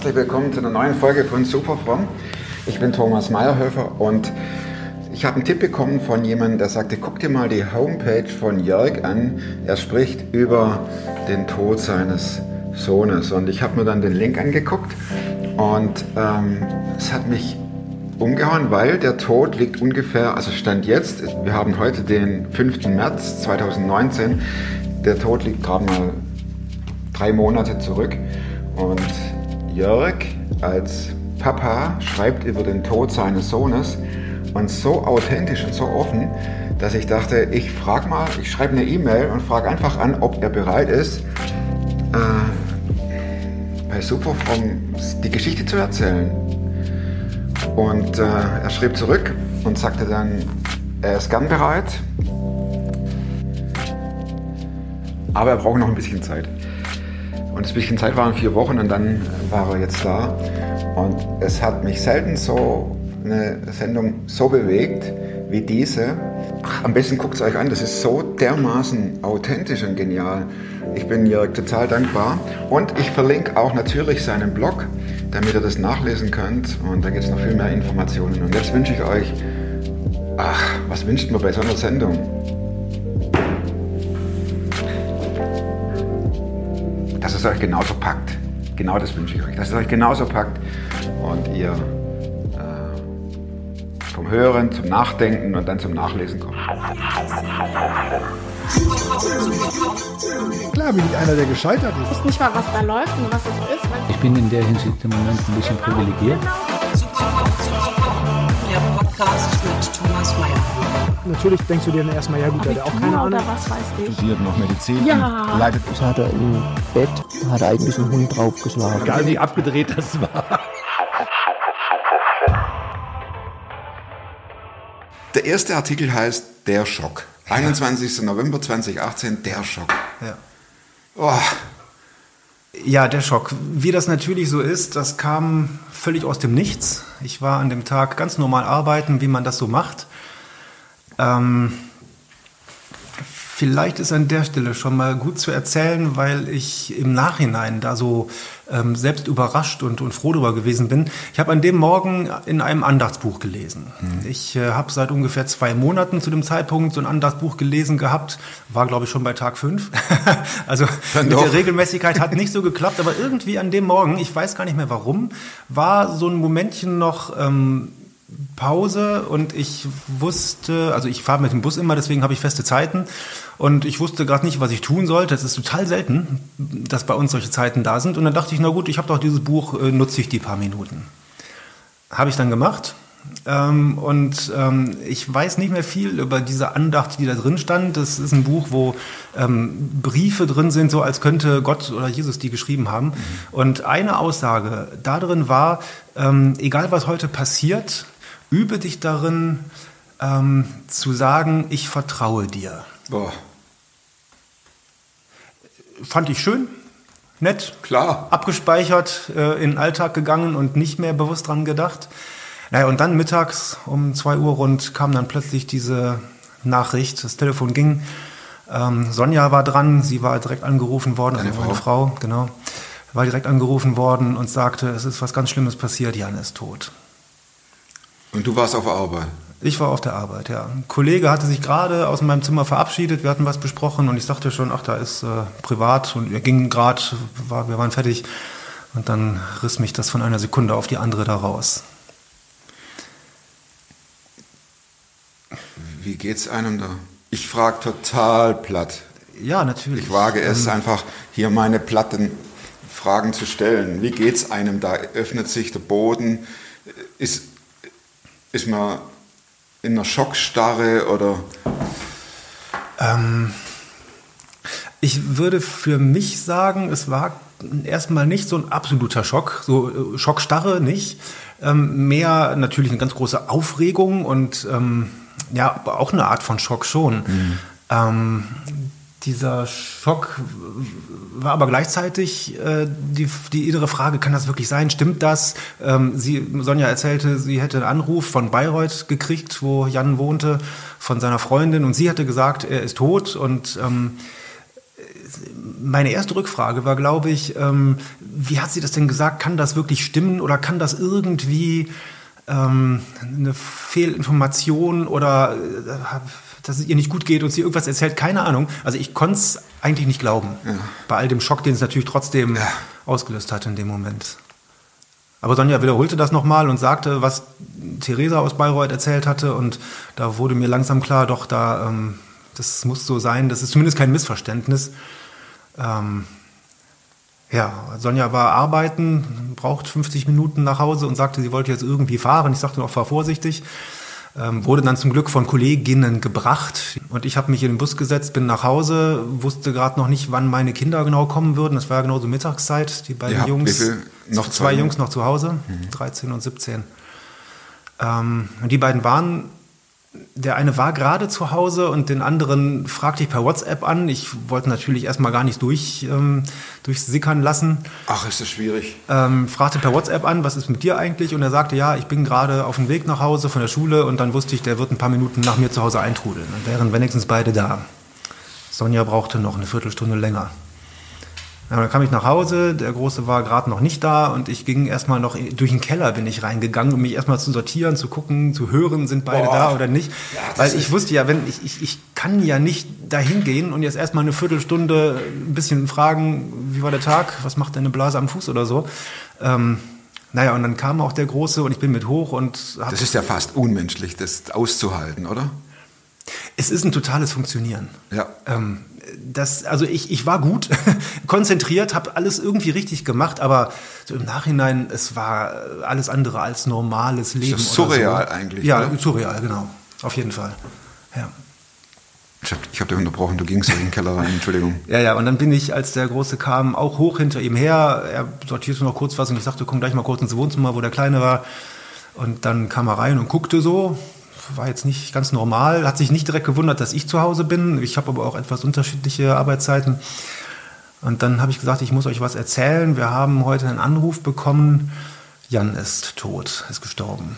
Herzlich willkommen zu einer neuen Folge von Superfrom. Ich bin Thomas Meyerhöfer und ich habe einen Tipp bekommen von jemandem, der sagte, guck dir mal die Homepage von Jörg an. Er spricht über den Tod seines Sohnes und ich habe mir dann den Link angeguckt und ähm, es hat mich umgehauen, weil der Tod liegt ungefähr, also Stand jetzt, wir haben heute den 5. März 2019, der Tod liegt gerade mal drei Monate zurück und Jörg als Papa schreibt über den Tod seines Sohnes und so authentisch und so offen, dass ich dachte, ich frage mal, ich schreibe eine E-Mail und frage einfach an, ob er bereit ist, äh, bei Superfrom die Geschichte zu erzählen. Und äh, er schrieb zurück und sagte dann, er ist gern bereit, aber er braucht noch ein bisschen Zeit. Und das bisschen Zeit waren vier Wochen und dann war er jetzt da. Und es hat mich selten so eine Sendung so bewegt wie diese. Ach, am besten guckt es euch an, das ist so dermaßen authentisch und genial. Ich bin Jörg total dankbar. Und ich verlinke auch natürlich seinen Blog, damit ihr das nachlesen könnt. Und da gibt es noch viel mehr Informationen. Und jetzt wünsche ich euch, ach, was wünscht man bei so einer Sendung? Es euch genauso packt. Genau das wünsche ich euch. Dass es euch genauso packt und ihr äh, vom Hören zum Nachdenken und dann zum Nachlesen kommt. Klar bin ich einer, der gescheitert ist. Ich weiß nicht mal, was da läuft und was es ist. Ich bin in der Hinsicht im Moment ein bisschen privilegiert. Der Podcast mit Thomas Mayer. Natürlich denkst du dir dann erstmal, ja gut, hat auch keine Ahnung. was weiß ich. Studiert noch Medizin. Ja. Leidet Das hat er im Bett, hat er eigentlich einen Hund draufgeschlagen. Egal wie abgedreht das war. Der erste Artikel heißt Der Schock. 21. November 2018, Der Schock. Ja. Oh, Ja, der Schock. Wie das natürlich so ist, das kam völlig aus dem Nichts. Ich war an dem Tag ganz normal arbeiten, wie man das so macht. Ähm, vielleicht ist an der Stelle schon mal gut zu erzählen, weil ich im Nachhinein da so ähm, selbst überrascht und, und froh darüber gewesen bin. Ich habe an dem Morgen in einem Andachtsbuch gelesen. Ich äh, habe seit ungefähr zwei Monaten zu dem Zeitpunkt so ein Andachtsbuch gelesen gehabt. War, glaube ich, schon bei Tag fünf. also Dann mit doch. der Regelmäßigkeit hat nicht so geklappt, aber irgendwie an dem Morgen, ich weiß gar nicht mehr warum, war so ein Momentchen noch ähm, Pause und ich wusste, also ich fahre mit dem Bus immer, deswegen habe ich feste Zeiten und ich wusste gerade nicht, was ich tun sollte. Es ist total selten, dass bei uns solche Zeiten da sind und dann dachte ich, na gut, ich habe doch dieses Buch, äh, nutze ich die paar Minuten. Habe ich dann gemacht. Ähm, und ähm, ich weiß nicht mehr viel über diese Andacht, die da drin stand. Das ist ein Buch, wo ähm, Briefe drin sind, so als könnte Gott oder Jesus die geschrieben haben. Und eine Aussage da drin war, ähm, egal was heute passiert, übe dich darin ähm, zu sagen, ich vertraue dir. boah, Fand ich schön, nett, klar. abgespeichert, äh, in den Alltag gegangen und nicht mehr bewusst dran gedacht. Naja, und dann mittags um zwei Uhr rund kam dann plötzlich diese Nachricht, das Telefon ging. Ähm, Sonja war dran, sie war direkt angerufen worden, Deine also meine Frau, genau, war direkt angerufen worden und sagte, es ist was ganz Schlimmes passiert, Jan ist tot. Und du warst auf Arbeit. Ich war auf der Arbeit, ja. Ein Kollege hatte sich gerade aus meinem Zimmer verabschiedet, wir hatten was besprochen und ich dachte schon, ach, da ist äh, privat und er ging gerade, war, wir waren fertig und dann riss mich das von einer Sekunde auf die andere da raus. Wie geht's einem da? Ich frage total platt. Ja, natürlich. Ich wage es Ähm, einfach, hier meine platten Fragen zu stellen. Wie geht's einem da? Öffnet sich der Boden? Ist, ist man in einer Schockstarre oder Ähm, ich würde für mich sagen, es war erstmal nicht so ein absoluter Schock, so äh, Schockstarre nicht. Ähm, mehr natürlich eine ganz große Aufregung und ähm, ja, aber auch eine Art von Schock schon. Ähm, dieser Schock war aber gleichzeitig äh, die, die innere Frage, kann das wirklich sein? Stimmt das? Ähm, sie, Sonja erzählte, sie hätte einen Anruf von Bayreuth gekriegt, wo Jan wohnte, von seiner Freundin und sie hatte gesagt, er ist tot und ähm, meine erste Rückfrage war, glaube ich, ähm, wie hat sie das denn gesagt? Kann das wirklich stimmen oder kann das irgendwie ähm, eine Fehlinformation oder äh, dass es ihr nicht gut geht und sie irgendwas erzählt? Keine Ahnung. Also ich konnte es eigentlich nicht glauben. Bei all dem Schock, den es natürlich trotzdem ausgelöst hat in dem Moment. Aber Sonja wiederholte das nochmal und sagte, was Theresa aus Bayreuth erzählt hatte. Und da wurde mir langsam klar, doch, da, ähm, das muss so sein. Das ist zumindest kein Missverständnis. Ähm, ja, Sonja war arbeiten, braucht 50 Minuten nach Hause und sagte, sie wollte jetzt irgendwie fahren. Ich sagte noch, fahr vorsichtig. Ähm, wurde dann zum Glück von Kolleginnen gebracht und ich habe mich in den Bus gesetzt, bin nach Hause, wusste gerade noch nicht, wann meine Kinder genau kommen würden. Das war ja genau so Mittagszeit. Die beiden Ja, Jungs? Noch zwei zwei? Mhm. Jungs noch zu Hause, 13 und 17. Ähm, und die beiden waren, der eine war gerade zu Hause und den anderen fragte ich per WhatsApp an. Ich wollte natürlich erstmal gar nicht durch, ähm, durchsickern lassen. Ach, ist das schwierig. Ähm, fragte per WhatsApp an, was ist mit dir eigentlich? Und er sagte, ja, ich bin gerade auf dem Weg nach Hause von der Schule und dann wusste ich, der wird ein paar Minuten nach mir zu Hause eintrudeln. Dann wären wenigstens beide da. Sonja brauchte noch eine Viertelstunde länger. Ja, dann kam ich nach Hause, der Große war gerade noch nicht da und ich ging erstmal noch durch den Keller bin ich reingegangen, um mich erstmal zu sortieren, zu gucken, zu hören, sind beide Boah. da oder nicht. das Weil ich wusste ja, wenn ich, ich, ich kann ja nicht dahin gehen und jetzt erstmal eine Viertelstunde ein bisschen fragen, wie war der Tag, was macht deine Blase am Fuß oder so. Ähm, naja, und dann kam auch der Große und ich bin mit hoch und hab, Das ist ja fast unmenschlich, das auszuhalten, oder? Es ist ein totales Funktionieren. Ja. Ähm, das, also ich, ich war gut, konzentriert, habe alles irgendwie richtig gemacht, aber so im Nachhinein, es war alles andere als normales Leben. das oder surreal so. eigentlich, Ja, oder? surreal, genau. Auf jeden Fall. Ja. Ich habe ich hab dich unterbrochen, du gingst in den Keller rein, Entschuldigung. Ja, ja, und dann bin ich, als der Große kam, auch hoch hinter ihm her. Er sortierte noch kurz was und ich sagte, komm gleich mal kurz ins Wohnzimmer, wo der Kleine war. Und dann kam er rein und guckte so. War jetzt nicht ganz normal, hat sich nicht direkt gewundert, dass ich zu Hause bin. Ich habe aber auch etwas unterschiedliche Arbeitszeiten. Und dann habe ich gesagt, ich muss euch was erzählen. Wir haben heute einen Anruf bekommen. Jan ist tot, ist gestorben.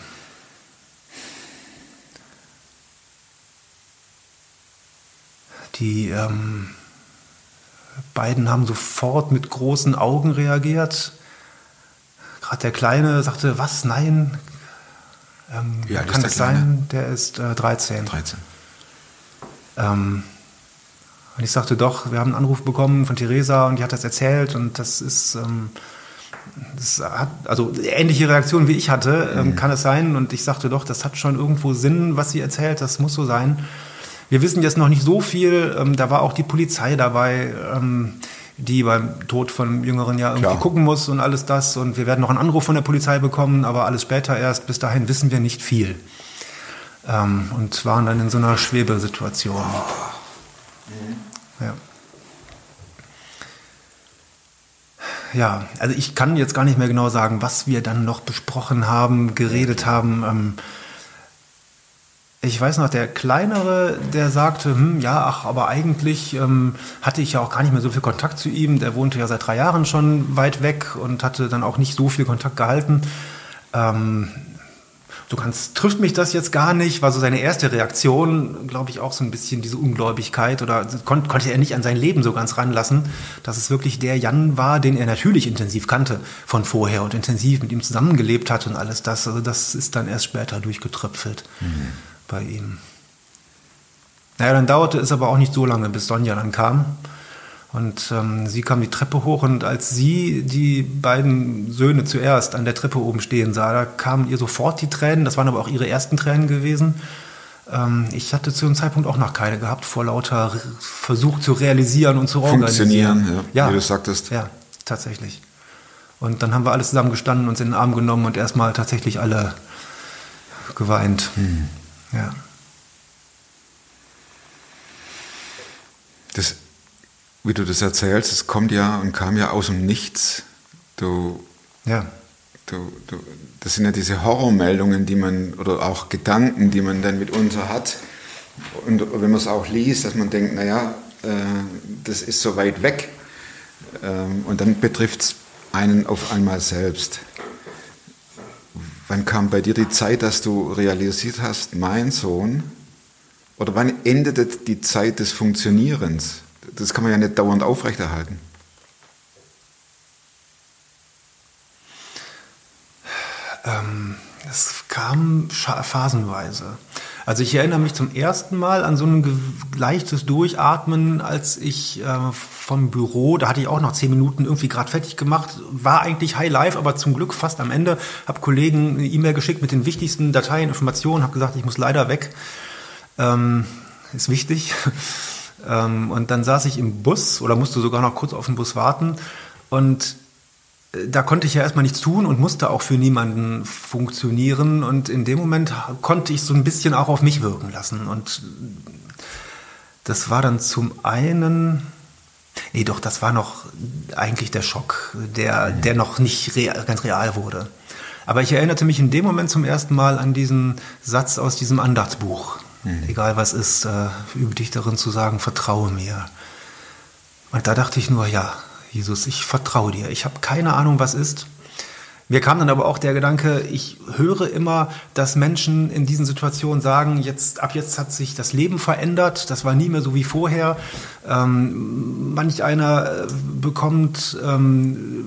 Die ähm, beiden haben sofort mit großen Augen reagiert. Gerade der Kleine sagte, was, nein? Ähm, Wie alt ist kann der das Kleine? sein? Der ist äh, 13. 13. Ähm, und ich sagte doch, wir haben einen Anruf bekommen von Theresa und die hat das erzählt und das ist, ähm, das hat, also ähnliche Reaktion wie ich hatte, ähm, kann es sein. Und ich sagte doch, das hat schon irgendwo Sinn, was sie erzählt, das muss so sein. Wir wissen jetzt noch nicht so viel. Ähm, da war auch die Polizei dabei, ähm, die beim Tod von Jüngeren ja irgendwie Klar. gucken muss und alles das. Und wir werden noch einen Anruf von der Polizei bekommen, aber alles später erst. Bis dahin wissen wir nicht viel. Ähm, und waren dann in so einer Schwebesituation. Ja. Ja, also ich kann jetzt gar nicht mehr genau sagen, was wir dann noch besprochen haben, geredet haben. Ähm, ich weiß noch, der Kleinere, der sagte, hm, ja, ach, aber eigentlich ähm, hatte ich ja auch gar nicht mehr so viel Kontakt zu ihm. Der wohnte ja seit drei Jahren schon weit weg und hatte dann auch nicht so viel Kontakt gehalten. Ähm, so ganz trifft mich das jetzt gar nicht, war so seine erste Reaktion, glaube ich, auch so ein bisschen diese Ungläubigkeit oder kon konnte er nicht an sein Leben so ganz ranlassen, dass es wirklich der Jan war, den er natürlich intensiv kannte von vorher und intensiv mit ihm zusammengelebt hat und alles das. Also das ist dann erst später durchgetröpfelt bei ihm. Naja, dann dauerte es aber auch nicht so lange, bis Sonja dann kam. Und ähm, sie kam die Treppe hoch und als sie die beiden Söhne zuerst an der Treppe oben stehen sah, da kamen ihr sofort die Tränen. Das waren aber auch ihre ersten Tränen gewesen. Ähm, ich hatte zu dem Zeitpunkt auch noch keine gehabt, vor lauter Versuch zu realisieren und zu Funktionieren, organisieren. ja, wie du sagtest. Ja, tatsächlich. Und dann haben wir alle zusammen gestanden, uns in den Arm genommen und erstmal tatsächlich alle geweint. Hm. Ja. Das, wie du das erzählst, es kommt ja und kam ja aus dem Nichts. Du, Ja. du, du, das sind ja diese Horrormeldungen, die man, oder auch Gedanken, die man dann mitunter hat. Und wenn man es auch liest, dass man denkt, naja, äh, das ist so weit weg. Ähm, und dann betrifft es einen auf einmal selbst. Wann kam bei dir die Zeit, dass du realisiert hast, mein Sohn, oder wann endete die Zeit des Funktionierens? das kann man ja nicht dauernd aufrechterhalten. Ähm, es kam phasenweise. Also ich erinnere mich zum ersten Mal an so ein leichtes Durchatmen, als ich äh, vom Büro, da hatte ich auch noch zehn Minuten irgendwie gerade fertig gemacht, war eigentlich High Life, aber zum Glück fast am Ende, habe Kollegen eine E-Mail geschickt mit den wichtigsten Dateien, Informationen, habe gesagt, ich muss leider weg. Ähm, ist wichtig. ähm, und dann saß ich im Bus oder musste sogar noch kurz auf den Bus warten und da konnte ich ja erstmal nichts tun und musste auch für niemanden funktionieren. Und in dem Moment konnte ich so ein bisschen auch auf mich wirken lassen. Und das war dann zum einen, nee, doch, das war noch eigentlich der Schock, der, der noch nicht real, ganz real wurde. Aber ich erinnerte mich in dem Moment zum ersten Mal an diesen Satz aus diesem Andachtsbuch. Egal was ist, äh, übe dich darin zu sagen, vertraue mir. Und da dachte ich nur, ja, Jesus, ich vertraue dir. Ich habe keine Ahnung, was ist. Mir kam dann aber auch der Gedanke, ich höre immer, dass Menschen in diesen Situationen sagen, jetzt, ab jetzt hat sich das Leben verändert, das war nie mehr so wie vorher. Ähm, manch einer äh, bekommt ähm,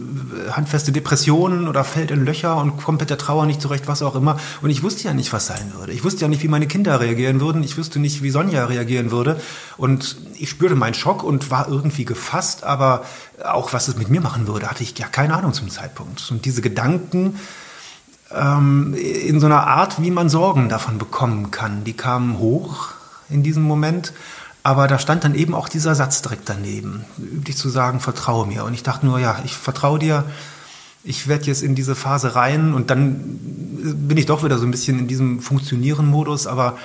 handfeste Depressionen oder fällt in Löcher und kommt mit der Trauer nicht zurecht, was auch immer. Und ich wusste ja nicht, was sein würde. Ich wusste ja nicht, wie meine Kinder reagieren würden. Ich wusste nicht, wie Sonja reagieren würde. Und ich spürte meinen Schock und war irgendwie gefasst, aber auch was es mit mir machen würde, hatte ich ja keine Ahnung zum Zeitpunkt. Und diese Gedanken ähm, in so einer Art, wie man Sorgen davon bekommen kann, die kamen hoch in diesem Moment. Aber da stand dann eben auch dieser Satz direkt daneben, üblich zu sagen, vertraue mir. Und ich dachte nur, ja, ich vertraue dir, ich werde jetzt in diese Phase rein und dann bin ich doch wieder so ein bisschen in diesem Funktionieren-Modus, aber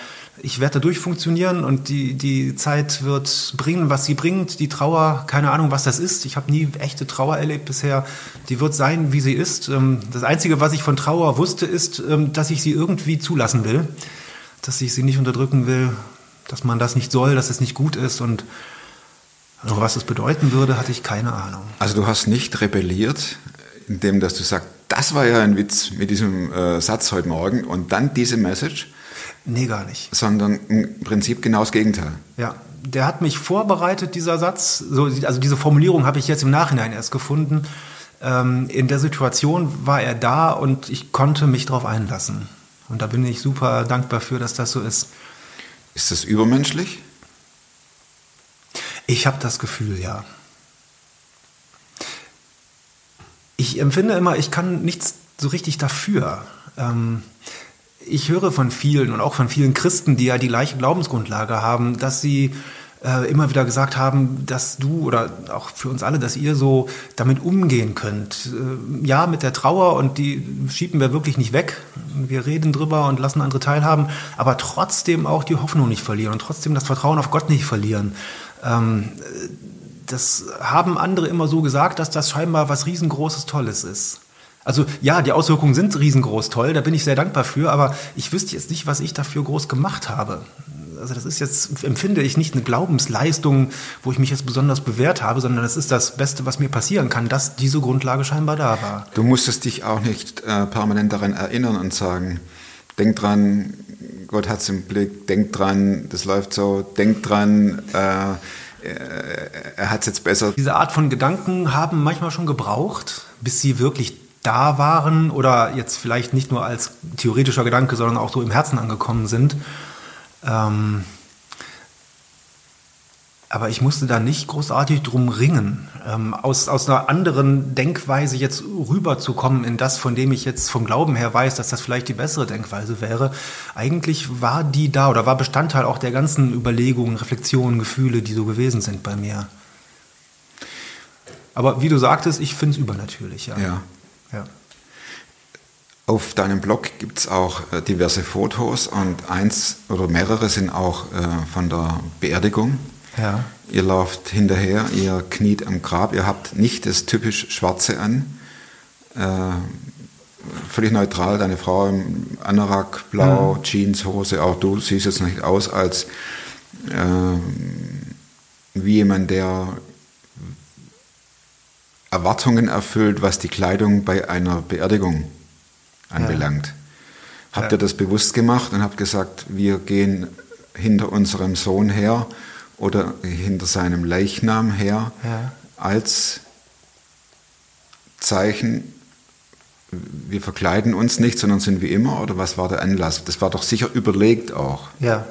ich werde da durchfunktionieren und die, die Zeit wird bringen, was sie bringt. Die Trauer, keine Ahnung, was das ist. Ich habe nie echte Trauer erlebt bisher. Die wird sein, wie sie ist. Ähm, Das Einzige, was ich von Trauer wusste, ist, ähm, dass ich sie irgendwie zulassen will, dass ich sie nicht unterdrücken will, dass man das nicht soll, dass es nicht gut ist und also was es bedeuten würde, hatte ich keine Ahnung. Also du hast nicht rebelliert, indem dass du sagst, das war ja ein Witz mit diesem äh, Satz heute Morgen und dann diese Message, Nee, gar nicht. sondern im Prinzip genau das Gegenteil. Ja, der hat mich vorbereitet, dieser Satz. So, also diese Formulierung habe ich jetzt im Nachhinein erst gefunden. Ähm, in der Situation war er da und ich konnte mich darauf einlassen. Und da bin ich super dankbar für, dass das so ist. Ist das übermenschlich? Ich habe das Gefühl, ja. Ich empfinde immer, ich kann nichts so richtig dafür. Ähm, ich höre von vielen und auch von vielen Christen, die ja die gleiche Glaubensgrundlage haben, dass sie äh, immer wieder gesagt haben, dass du oder auch für uns alle, dass ihr so damit umgehen könnt. Äh, ja, mit der Trauer und die schieben wir wirklich nicht weg. Wir reden drüber und lassen andere teilhaben, aber trotzdem auch die Hoffnung nicht verlieren und trotzdem das Vertrauen auf Gott nicht verlieren. Ähm, das haben andere immer so gesagt, dass das scheinbar was riesengroßes Tolles ist. Also ja, die Auswirkungen sind riesengroß toll, da bin ich sehr dankbar für, aber ich wüsste jetzt nicht, was ich dafür groß gemacht habe. Also das ist jetzt, empfinde ich nicht eine Glaubensleistung, wo ich mich jetzt besonders bewährt habe, sondern das ist das Beste, was mir passieren kann, dass diese Grundlage scheinbar da war. Du musstest dich auch nicht äh, permanent daran erinnern und sagen, denk dran, Gott hat's im Blick, denk dran, das läuft so, denk dran, äh, er hat's jetzt besser. Diese Art von Gedanken haben manchmal schon gebraucht, bis sie wirklich da waren oder jetzt vielleicht nicht nur als theoretischer Gedanke, sondern auch so im Herzen angekommen sind. Ähm, aber ich musste da nicht großartig drum ringen, ähm, aus, aus einer anderen Denkweise jetzt rüberzukommen in das, von dem ich jetzt vom Glauben her weiß, dass das vielleicht die bessere Denkweise wäre. Eigentlich war die da oder war Bestandteil auch der ganzen Überlegungen, Reflexionen, Gefühle, die so gewesen sind bei mir. Aber wie du sagtest, ich finde es übernatürlich, ja. Ja. Ja. Auf deinem Blog gibt es auch äh, diverse Fotos und eins oder mehrere sind auch äh, von der Beerdigung. Ja. Ihr lauft hinterher, ihr kniet am Grab, ihr habt nicht das typisch Schwarze an. Äh, völlig neutral, deine Frau im Anorak, blau, Mhm. Jeans, Hose, auch du siehst jetzt nicht aus als äh, wie jemand, der Erwartungen erfüllt, was die Kleidung bei einer Beerdigung anbelangt. Habt Ja. ihr das bewusst gemacht und habt gesagt, wir gehen hinter unserem Sohn her oder hinter seinem Leichnam her Ja. als Zeichen, wir verkleiden uns nicht, sondern sind wie immer? Oder was war der Anlass? Das war doch sicher überlegt auch. Ja,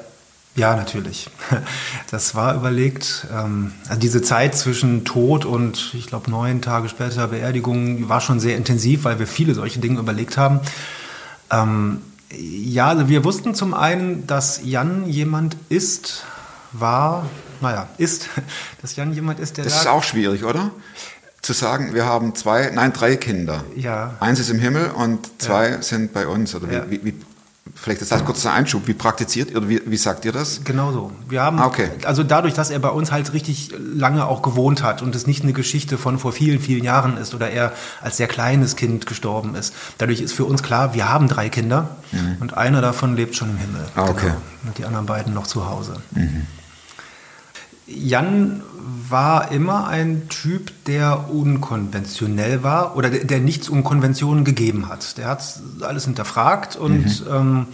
ja, natürlich. Das war überlegt. Ähm, also diese Zeit zwischen Tod und ich glaube neun Tage später Beerdigung war schon sehr intensiv, weil wir viele solche Dinge überlegt haben. Ähm, ja, also wir wussten zum einen, dass Jan jemand ist, war, naja, ist, dass Jan jemand ist, der Das ist sagt, auch schwierig, oder? Zu sagen, wir haben zwei, nein, drei Kinder. Ja. Eins ist im Himmel und zwei sind bei uns. Oder wie, Ja. wie, wie, vielleicht ist das kurz ein Einschub. Wie praktiziert ihr oder wie, wie sagt ihr das? Genau so. Wir haben, Ah, okay. also dadurch, dass er bei uns halt richtig lange auch gewohnt hat und es nicht eine Geschichte von vor vielen, vielen Jahren ist oder er als sehr kleines Kind gestorben ist, dadurch ist für uns klar, wir haben drei Kinder und einer davon lebt schon im Himmel. Mhm. Ah, okay. Mhm. Und die anderen beiden noch zu Hause. Jan war immer ein Typ, der unkonventionell war oder der, der nichts um Konventionen gegeben hat. Der hat alles hinterfragt und ähm,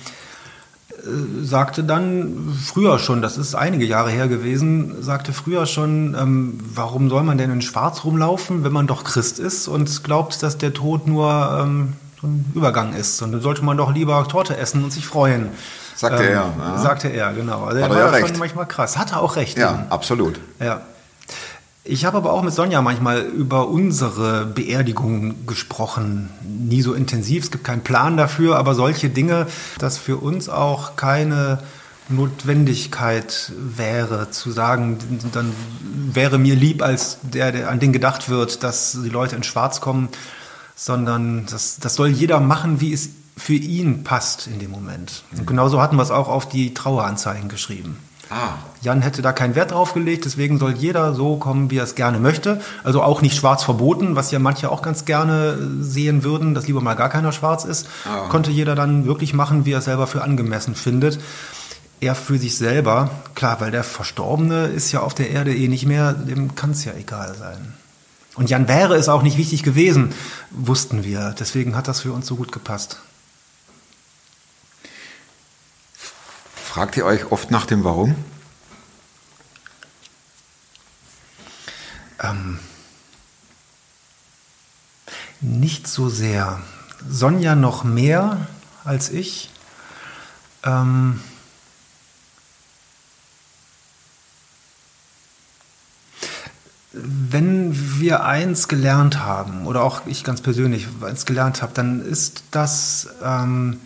äh, sagte dann früher schon, das ist einige Jahre her gewesen, sagte früher schon, ähm, warum soll man denn in Schwarz rumlaufen, wenn man doch Christ ist und glaubt, dass der Tod nur ähm, so ein Übergang ist. Und dann sollte man doch lieber Torte essen und sich freuen. Sagte er, ja. Sagte er, genau. Also Hat er war schon manchmal krass. Hat er auch recht. Ja, absolut. Ja. Ich habe aber auch mit Sonja manchmal über unsere Beerdigung gesprochen. Nie so intensiv, es gibt keinen Plan dafür, aber solche Dinge, dass für uns auch keine Notwendigkeit wäre, zu sagen, dann wäre mir lieb, als der, der an den gedacht wird, dass die Leute in Schwarz kommen, sondern das, das soll jeder machen, wie es für ihn passt in dem Moment. Und genauso hatten wir es auch auf die Traueranzeigen geschrieben. Ah, Jan hätte da keinen Wert drauf gelegt, deswegen soll jeder so kommen, wie er es gerne möchte. Also auch nicht schwarz verboten, was ja manche auch ganz gerne äh, sehen würden, dass lieber mal gar keiner schwarz ist. Ah. Konnte jeder dann wirklich machen, wie er es selber für angemessen findet. Er für sich selber, klar, weil der Verstorbene ist ja auf der Erde eh nicht mehr, dem kann es ja egal sein. Und Jan wäre es auch nicht wichtig gewesen, wussten wir. Deswegen hat das für uns so gut gepasst. Fragt ihr euch oft nach dem Warum? Ähm, nicht so sehr. Sonja noch mehr als ich. Ähm, wenn wir eins gelernt haben, oder auch ich ganz persönlich eins gelernt habe, dann ist das ähm,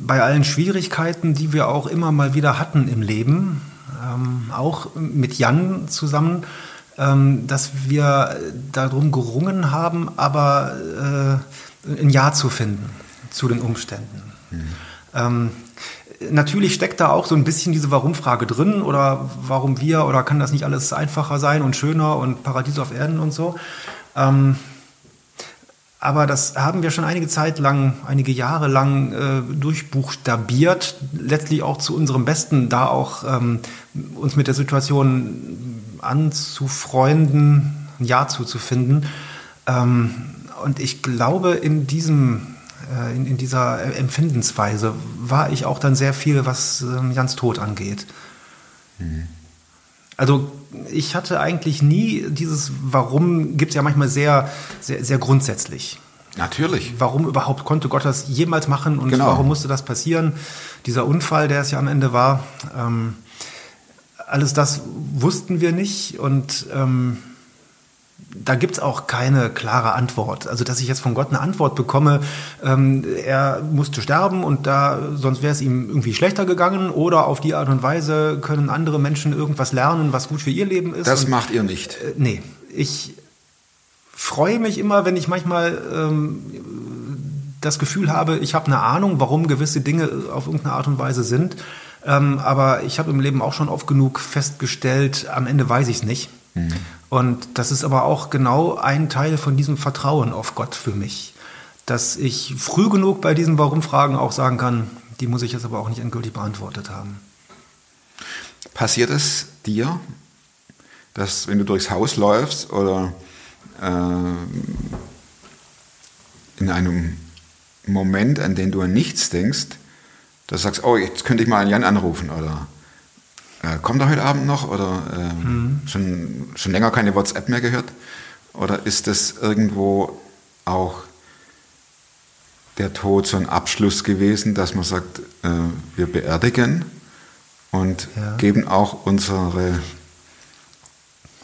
bei allen Schwierigkeiten, die wir auch immer mal wieder hatten im Leben, ähm, auch mit Jan zusammen, ähm, dass wir darum gerungen haben, aber äh, ein Ja zu finden zu den Umständen. Ähm, natürlich steckt da auch so ein bisschen diese Warum-Frage drin oder warum wir oder kann das nicht alles einfacher sein und schöner und Paradies auf Erden und so. Aber das haben wir schon einige Zeit lang, einige Jahre lang äh, durchbuchstabiert, letztlich auch zu unserem Besten, da auch ähm, uns mit der Situation anzufreunden, ein Ja zuzufinden. Ähm, und ich glaube, in diesem äh, in, in dieser Empfindensweise war ich auch dann sehr viel, was ähm, Jans Tod angeht. Also ich hatte eigentlich nie dieses Warum, gibt es ja manchmal sehr, sehr, sehr grundsätzlich. Natürlich. Warum überhaupt konnte Gott das jemals machen und Genau. warum musste das passieren? Dieser Unfall, der es ja am Ende war, ähm, alles das wussten wir nicht und ähm, da gibt es auch keine klare Antwort. Also, dass ich jetzt von Gott eine Antwort bekomme, ähm, er musste sterben und da, sonst wäre es ihm irgendwie schlechter gegangen oder auf die Art und Weise können andere Menschen irgendwas lernen, was gut für ihr Leben ist. Das und, macht ihr nicht. äh, nee, ich freue mich immer, wenn ich manchmal ähm, das Gefühl habe, ich habe eine Ahnung, warum gewisse Dinge auf irgendeine Art und Weise sind. Ähm, aber ich habe im Leben auch schon oft genug festgestellt, am Ende weiß ich es nicht. Und das ist aber auch genau ein Teil von diesem Vertrauen auf Gott für mich. Dass ich früh genug bei diesen Warum-Fragen auch sagen kann, die muss ich jetzt aber auch nicht endgültig beantwortet haben. Passiert es dir, dass wenn du durchs Haus läufst oder äh, in einem Moment, an den du an nichts denkst, dass du sagst, oh, jetzt könnte ich mal einen Jan anrufen oder Äh, kommt er heute Abend noch oder ähm, schon, schon länger keine WhatsApp mehr gehört? Oder ist das irgendwo auch der Tod so ein Abschluss gewesen, dass man sagt, äh, wir beerdigen und Ja. geben auch unsere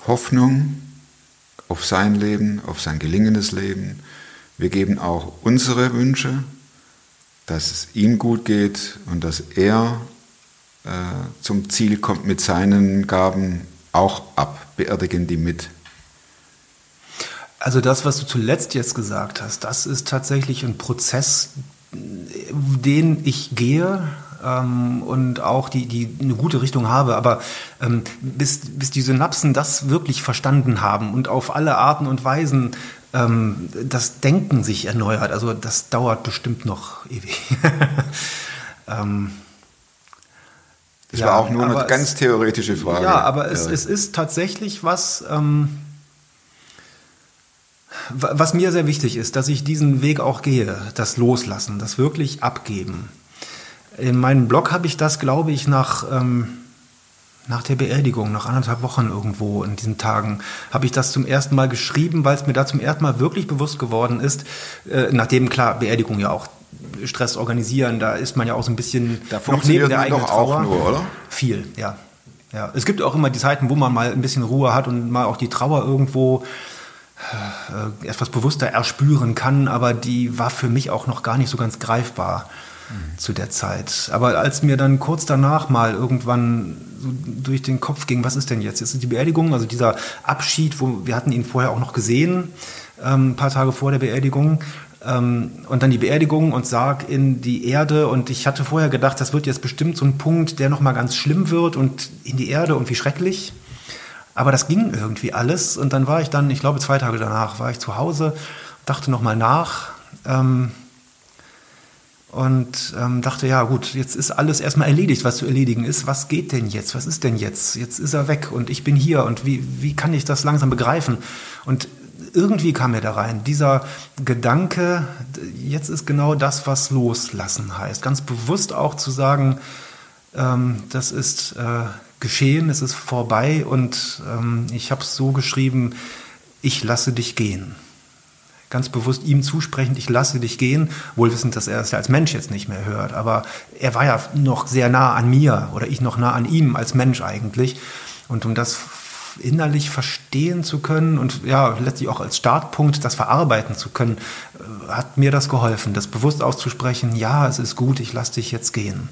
Hoffnung auf sein Leben, auf sein gelingendes Leben. Wir geben auch unsere Wünsche, dass es ihm gut geht und dass er äh, zum Ziel kommt mit seinen Gaben auch ab, beerdigen die mit. Also das, was du zuletzt jetzt gesagt hast, das ist tatsächlich ein Prozess, den ich gehe ähm, und auch die, die eine gute Richtung habe. Aber ähm, bis, bis die Synapsen das wirklich verstanden haben und auf alle Arten und Weisen ähm, das Denken sich erneuert, also das dauert bestimmt noch ewig. Das Ja, war auch nur eine ganz es- theoretische Frage. Ja, aber es, es ist tatsächlich was, ähm, wa- was mir sehr wichtig ist, dass ich diesen Weg auch gehe, das Loslassen, das wirklich Abgeben. In meinem Blog habe ich das, glaube ich, nach, ähm, nach der Beerdigung, nach anderthalb Wochen irgendwo in diesen Tagen, habe ich das zum ersten Mal geschrieben, weil es mir da zum ersten Mal wirklich bewusst geworden ist, äh, nachdem, klar, Beerdigung ja auch Stress organisieren, da ist man ja auch so ein bisschen Da noch neben der eigenen doch auch Trauer. nur, oder? Viel, ja. ja. Es gibt auch immer die Zeiten, wo man mal ein bisschen Ruhe hat und mal auch die Trauer irgendwo äh, etwas bewusster erspüren kann, aber die war für mich auch noch gar nicht so ganz greifbar zu der Zeit. Aber als mir dann kurz danach mal irgendwann so durch den Kopf ging, was ist denn jetzt? Jetzt ist die Beerdigung, also dieser Abschied, wo wir hatten ihn vorher auch noch gesehen, ähm, ein paar Tage vor der Beerdigung. Ähm, und dann die Beerdigung und Sarg in die Erde. Und ich hatte vorher gedacht, das wird jetzt bestimmt so ein Punkt, der nochmal ganz schlimm wird und in die Erde und wie schrecklich. Aber das ging irgendwie alles. Und dann war ich dann, ich glaube zwei Tage danach, war ich zu Hause, dachte nochmal nach. Ähm, und ähm, dachte, ja gut, jetzt ist alles erstmal erledigt, was zu erledigen ist. Was geht denn jetzt? Was ist denn jetzt? Jetzt ist er weg und ich bin hier und wie, wie kann ich das langsam begreifen? Und irgendwie kam mir da rein, dieser Gedanke, jetzt ist genau das, was loslassen heißt. Ganz bewusst auch zu sagen, ähm, das ist äh, geschehen, es ist vorbei und ähm, ich habe es so geschrieben, ich lasse dich gehen ganz bewusst ihm zusprechend, ich lasse dich gehen, wohl wissend, dass er es ja als Mensch jetzt nicht mehr hört. Aber er war ja noch sehr nah an mir oder ich noch nah an ihm als Mensch eigentlich. Und um das innerlich verstehen zu können und ja, letztlich auch als Startpunkt das verarbeiten zu können, äh, hat mir das geholfen, das bewusst auszusprechen, ja, es ist gut, ich lasse dich jetzt gehen.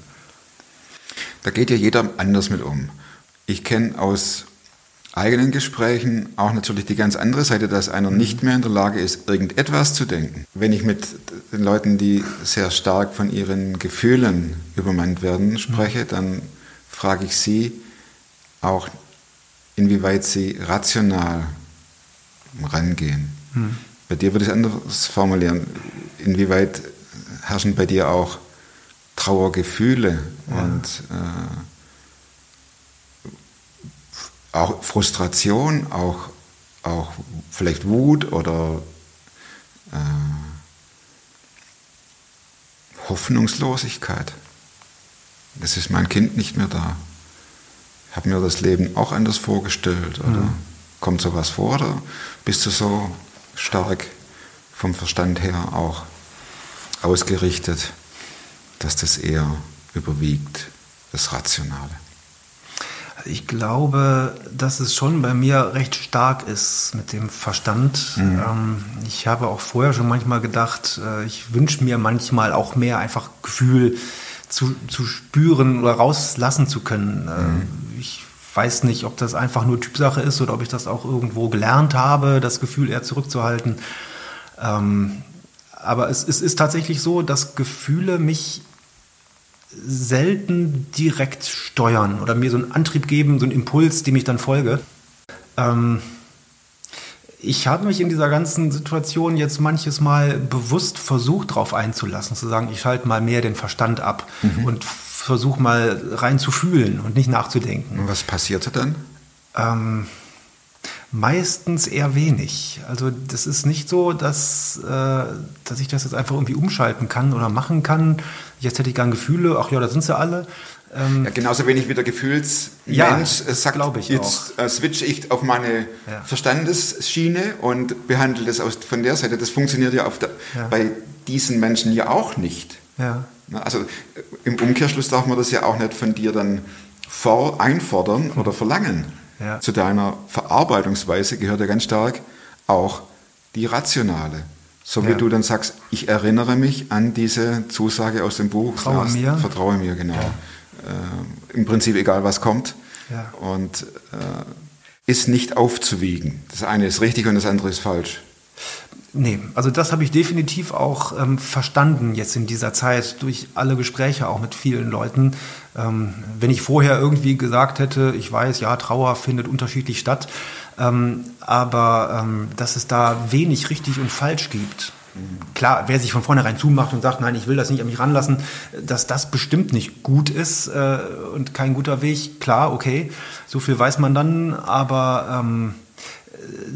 Da geht ja jeder anders mit um. Ich kenne aus eigenen Gesprächen auch natürlich die ganz andere Seite, dass einer nicht mehr in der Lage ist, irgendetwas zu denken. Wenn ich mit den Leuten, die sehr stark von ihren Gefühlen übermannt werden, spreche, dann frage ich sie auch, inwieweit sie rational rangehen. Bei dir würde ich anders formulieren. Inwieweit herrschen bei dir auch Trauergefühle und äh, auch Frustration, auch, auch vielleicht Wut oder äh, Hoffnungslosigkeit. Es ist mein Kind nicht mehr da. Habe mir das Leben auch anders vorgestellt. Oder kommt sowas vor? Oder bist du so stark vom Verstand her auch ausgerichtet, dass das eher überwiegt, das Rationale? Also Ich glaube, dass es schon bei mir recht stark ist mit dem Verstand. Ähm, ich habe auch vorher schon manchmal gedacht, äh, ich wünsche mir manchmal auch mehr einfach Gefühl zu, zu spüren oder rauslassen zu können. Äh, Ich weiß nicht, ob das einfach nur Typsache ist oder ob ich das auch irgendwo gelernt habe, das Gefühl eher zurückzuhalten. Ähm, aber es, es ist tatsächlich so, dass Gefühle mich selten direkt steuern oder mir so einen Antrieb geben, so einen Impuls, dem ich dann folge. Ähm, ich habe mich in dieser ganzen Situation jetzt manches Mal bewusst versucht, darauf einzulassen, zu sagen, ich schalte mal mehr den Verstand ab und versuche mal rein zu fühlen und nicht nachzudenken. Und was passierte dann? Ähm, meistens eher wenig. Also das ist nicht so, dass, äh, dass ich das jetzt einfach irgendwie umschalten kann oder machen kann. Jetzt hätte ich gern Gefühle, ach ja, da sind sie alle. Ja, genauso wenig wie der Gefühlsmensch Ja, sagt, ich jetzt äh, switche ich auf meine Ja. Verstandesschiene und behandle das aus, von der Seite. Das funktioniert ja, der, Ja. bei diesen Menschen ja auch nicht. Ja. Also äh, im Umkehrschluss darf man das ja auch nicht von dir dann vor, einfordern oder verlangen. Ja. Zu deiner Verarbeitungsweise gehört ja ganz stark auch die rationale. So wie Ja. du dann sagst, ich erinnere mich an diese Zusage aus dem Buch. Vertraue mir. Vertraue mir, genau. Äh, Im Prinzip egal, was kommt. Ja. Und äh, ist nicht aufzuwiegen. Das eine ist richtig und das andere ist falsch. Nee, also das habe ich definitiv auch ähm, verstanden jetzt in dieser Zeit durch alle Gespräche auch mit vielen Leuten. Ähm, wenn ich vorher irgendwie gesagt hätte, ich weiß, ja, Trauer findet unterschiedlich statt, ähm, aber ähm, dass es da wenig richtig und falsch gibt. Klar, wer sich von vornherein zumacht und sagt, nein, ich will das nicht an mich ranlassen, dass das bestimmt nicht gut ist äh, und kein guter Weg, klar, okay, so viel weiß man dann, aber ähm,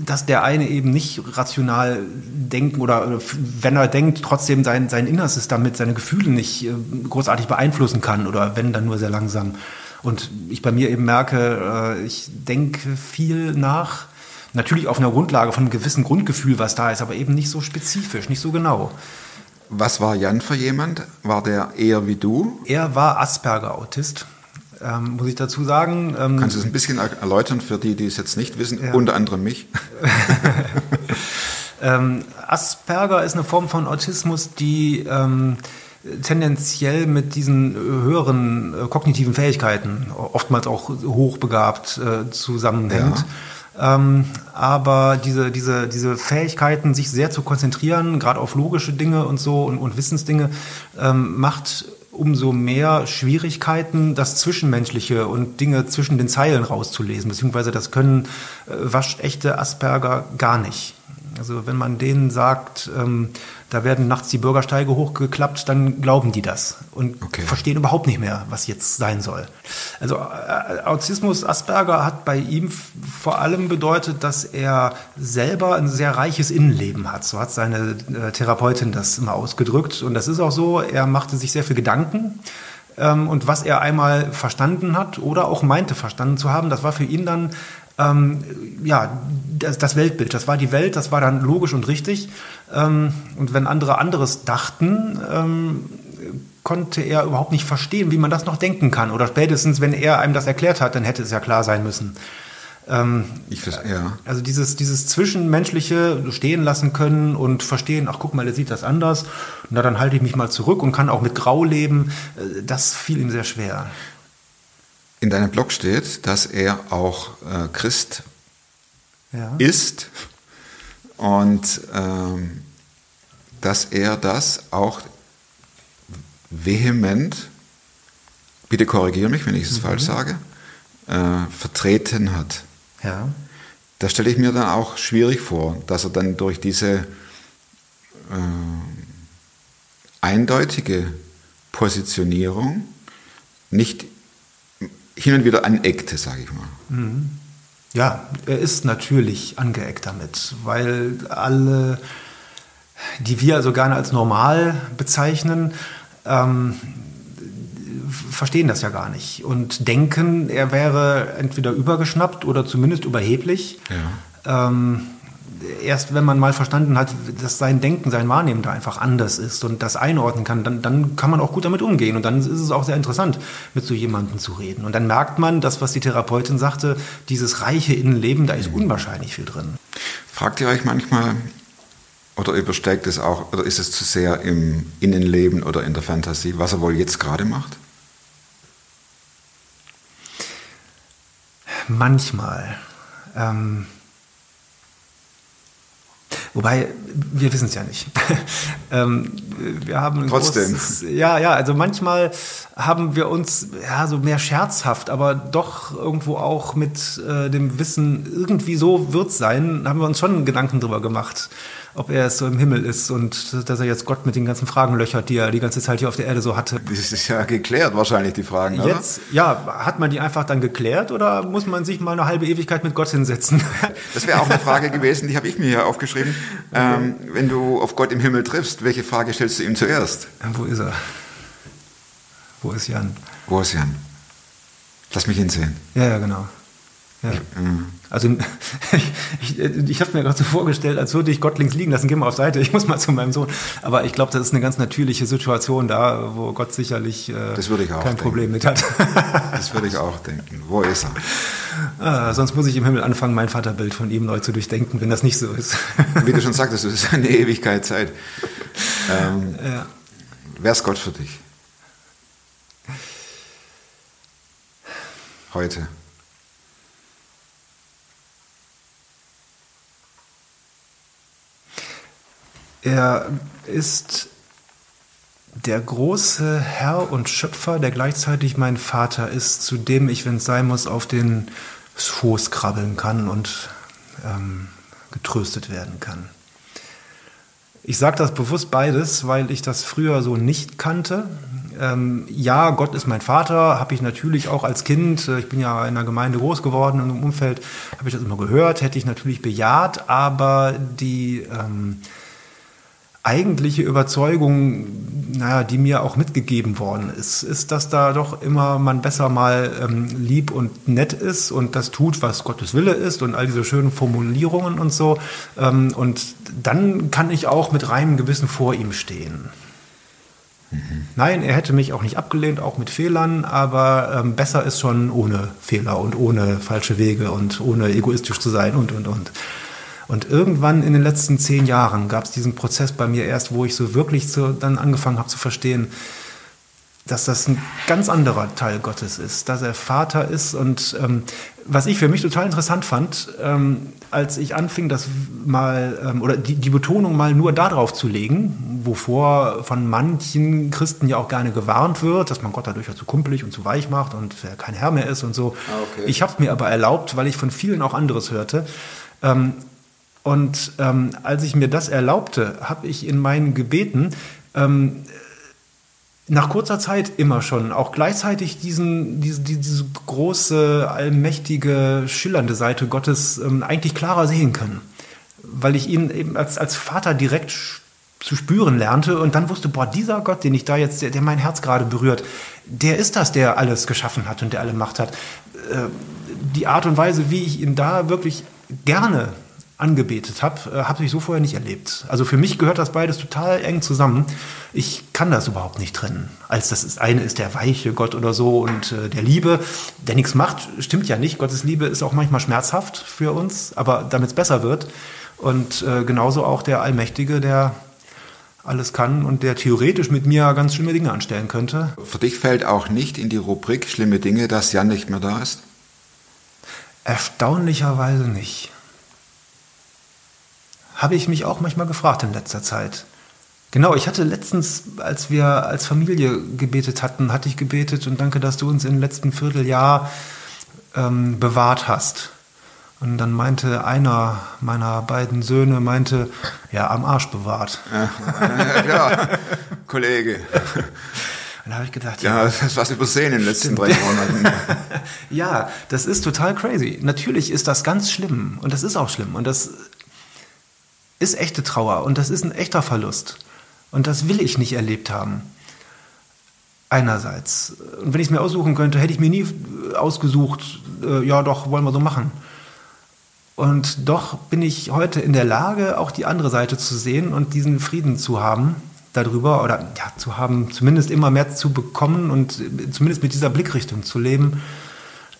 dass der eine eben nicht rational denken oder wenn er denkt, trotzdem sein, sein Innerstes damit, seine Gefühle nicht äh, großartig beeinflussen kann oder wenn dann nur sehr langsam. Und ich bei mir eben merke, äh, ich denke viel nach, natürlich auf einer Grundlage von einem gewissen Grundgefühl, was da ist, aber eben nicht so spezifisch, nicht so genau. Was war Jan für jemand? War der eher wie du? Er war Asperger-Autist, ähm, muss ich dazu sagen. Ähm, Kannst du es ein bisschen er- erläutern für die, die es jetzt nicht wissen, Ja. unter anderem mich? Ähm, Asperger ist eine Form von Autismus, die ähm, tendenziell mit diesen höheren äh, kognitiven Fähigkeiten, oftmals auch hochbegabt, äh, zusammenhängt. Ähm, aber diese, diese, diese Fähigkeiten, sich sehr zu konzentrieren, gerade auf logische Dinge und so und, und Wissensdinge, ähm, macht umso mehr Schwierigkeiten, das Zwischenmenschliche und Dinge zwischen den Zeilen rauszulesen, beziehungsweise das können äh, waschechte Asperger gar nicht. Also wenn man denen sagt, ähm, da werden nachts die Bürgersteige hochgeklappt, dann glauben die das und Okay. verstehen überhaupt nicht mehr, was jetzt sein soll. Also äh, Autismus Asperger hat bei ihm vor allem bedeutet, dass er selber ein sehr reiches Innenleben hat. So hat seine äh, Therapeutin das immer ausgedrückt. Und das ist auch so, er machte sich sehr viel Gedanken. Ähm, und was er einmal verstanden hat oder auch meinte verstanden zu haben, das war für ihn dann ähm, ja, das, das Weltbild, das war die Welt, das war dann logisch und richtig. Ähm, und wenn andere anderes dachten, ähm, konnte er überhaupt nicht verstehen, wie man das noch denken kann. Oder spätestens, wenn er einem das erklärt hat, dann hätte es ja klar sein müssen. Ähm, Ich vers- ja. also dieses, dieses Zwischenmenschliche stehen lassen können und verstehen, ach guck mal, der sieht das anders, na dann halte ich mich mal zurück und kann auch mit Grau leben, äh, das fiel ihm sehr schwer. In deinem Blog steht, dass er auch äh, Christ Ja. ist und ähm, dass er das auch vehement, bitte korrigiere mich, wenn ich es falsch sage, äh, vertreten hat. ja. Da stelle ich mir dann auch schwierig vor, dass er dann durch diese äh, eindeutige Positionierung nicht hin und wieder aneckte, sage ich mal. Ja, er ist natürlich angeeckt damit, weil alle, die wir also gerne als normal bezeichnen, ähm, verstehen das ja gar nicht und denken, er wäre entweder übergeschnappt oder zumindest überheblich. Ähm, erst wenn man mal verstanden hat, dass sein Denken, sein Wahrnehmen da einfach anders ist und das einordnen kann, dann, dann kann man auch gut damit umgehen. Und dann ist es auch sehr interessant, mit so jemandem zu reden. Und dann merkt man, das, was die Therapeutin sagte, dieses reiche Innenleben, da ist unwahrscheinlich viel drin. Fragt ihr euch manchmal, oder übersteigt es auch, oder ist es zu sehr im Innenleben oder in der Fantasie, was er wohl jetzt gerade macht? Manchmal. Ähm, wobei, wir wissen es ja nicht. ähm, wir haben Trotzdem. großes, ja, ja, also manchmal haben wir uns ja so mehr scherzhaft, aber doch irgendwo auch mit äh, dem Wissen, irgendwie so wird es sein, haben wir uns schon Gedanken drüber gemacht, ob er so im Himmel ist und dass er jetzt Gott mit den ganzen Fragen löchert, die er die ganze Zeit hier auf der Erde so hatte. Das ist ja geklärt wahrscheinlich, die Fragen, oder? Jetzt, ja, hat man die einfach dann geklärt oder muss man sich mal eine halbe Ewigkeit mit Gott hinsetzen? Das wäre auch eine Frage gewesen, die habe ich mir hier aufgeschrieben. Ähm, wenn du auf Gott im Himmel triffst, welche Frage stellst du ihm zuerst? Wo ist er? Wo ist Jan? Wo ist Jan? Lass mich hinsehen. Ja, ja, genau. Ja. Also ich, ich, ich habe mir gerade so vorgestellt, als würde ich Gott links liegen lassen, geh mal auf Seite, ich muss mal zu meinem Sohn. Aber ich glaube, das ist eine ganz natürliche Situation da, wo Gott sicherlich äh, Das würde ich auch kein denken. Problem mit hat. Das würde ich auch denken. Wo ist er? ah, sonst muss ich im Himmel anfangen, mein Vaterbild von ihm neu zu durchdenken, wenn das nicht so ist. Wie du schon sagtest, es ist eine Ewigkeit Zeit. Ähm, ja. wer ist Gott für dich? Heute. Er ist der große Herr und Schöpfer, der gleichzeitig mein Vater ist, zu dem ich, wenn es sein muss, auf den Schoß krabbeln kann und ähm, getröstet werden kann. Ich sage das bewusst beides, weil ich das früher so nicht kannte. Ähm, ja, Gott ist mein Vater, habe ich natürlich auch als Kind, äh, ich bin ja in einer Gemeinde groß geworden und im Umfeld habe ich das immer gehört, hätte ich natürlich bejaht, aber die ähm, eigentliche Überzeugung, naja, die mir auch mitgegeben worden ist, ist, dass da doch immer man besser mal ähm, lieb und nett ist und das tut, was Gottes Wille ist und all diese schönen Formulierungen und so. Ähm, und dann kann ich auch mit reinem Gewissen vor ihm stehen. Nein, er hätte mich auch nicht abgelehnt, auch mit Fehlern, aber ähm, besser ist schon ohne Fehler und ohne falsche Wege und ohne egoistisch zu sein und, und, und. Und irgendwann in den letzten zehn Jahren gab es diesen Prozess bei mir erst, wo ich so wirklich zu, dann angefangen habe zu verstehen, dass das ein ganz anderer Teil Gottes ist, dass er Vater ist. Und ähm, was ich für mich total interessant fand, ähm, als ich anfing, das mal ähm, oder die, die Betonung mal nur darauf zu legen, wovor von manchen Christen ja auch gerne gewarnt wird, dass man Gott dadurch ja zu kumpelig und zu weich macht und er kein Herr mehr ist und so. Ah, okay. Ich habe es mir aber erlaubt, weil ich von vielen auch anderes hörte. Und ähm, als ich mir das erlaubte, habe ich in meinen Gebeten ähm, nach kurzer Zeit immer schon auch gleichzeitig diesen, diese, diese große, allmächtige, schillernde Seite Gottes ähm, eigentlich klarer sehen können. Weil ich ihn eben als, als Vater direkt zu spüren lernte und dann wusste, boah, dieser Gott, den ich da jetzt, der, der mein Herz gerade berührt, der ist das, der alles geschaffen hat und der alle Macht hat. Äh, die Art und Weise, wie ich ihn da wirklich gerne angebetet habe, äh, habe ich so vorher nicht erlebt. Also für mich gehört das beides total eng zusammen. Ich kann das überhaupt nicht trennen. Als das ist, eine ist der weiche Gott oder so und äh, der Liebe, der nichts macht, stimmt ja nicht. Gottes Liebe ist auch manchmal schmerzhaft für uns, aber damit es besser wird. Und äh, genauso auch der Allmächtige, der alles kann und der theoretisch mit mir ganz schlimme Dinge anstellen könnte. Für dich fällt auch nicht in die Rubrik schlimme Dinge, dass Jan nicht mehr da ist? Erstaunlicherweise nicht. Habe ich mich auch manchmal gefragt in letzter Zeit. Genau, ich hatte letztens, als wir als Familie gebetet hatten, hatte ich gebetet und danke, dass du uns im letzten Vierteljahr ähm, bewahrt hast. Und dann meinte einer meiner beiden Söhne, meinte, ja, am Arsch bewahrt. Ja, klar, Kollege. Und da habe ich gedacht, Ja, das ist was übersehen in den letzten drei Monaten. Ja, das ist total crazy. Natürlich ist das ganz schlimm und das ist auch schlimm und das ist echte Trauer und das ist ein echter Verlust und das will ich nicht erlebt haben. Einerseits. Und wenn ich es mir aussuchen könnte, hätte ich mir nie ausgesucht, äh, ja doch, wollen wir so machen. Und doch bin ich heute in der Lage, auch die andere Seite zu sehen und diesen Frieden zu haben darüber oder ja, zu haben, zumindest immer mehr zu bekommen und äh, zumindest mit dieser Blickrichtung zu leben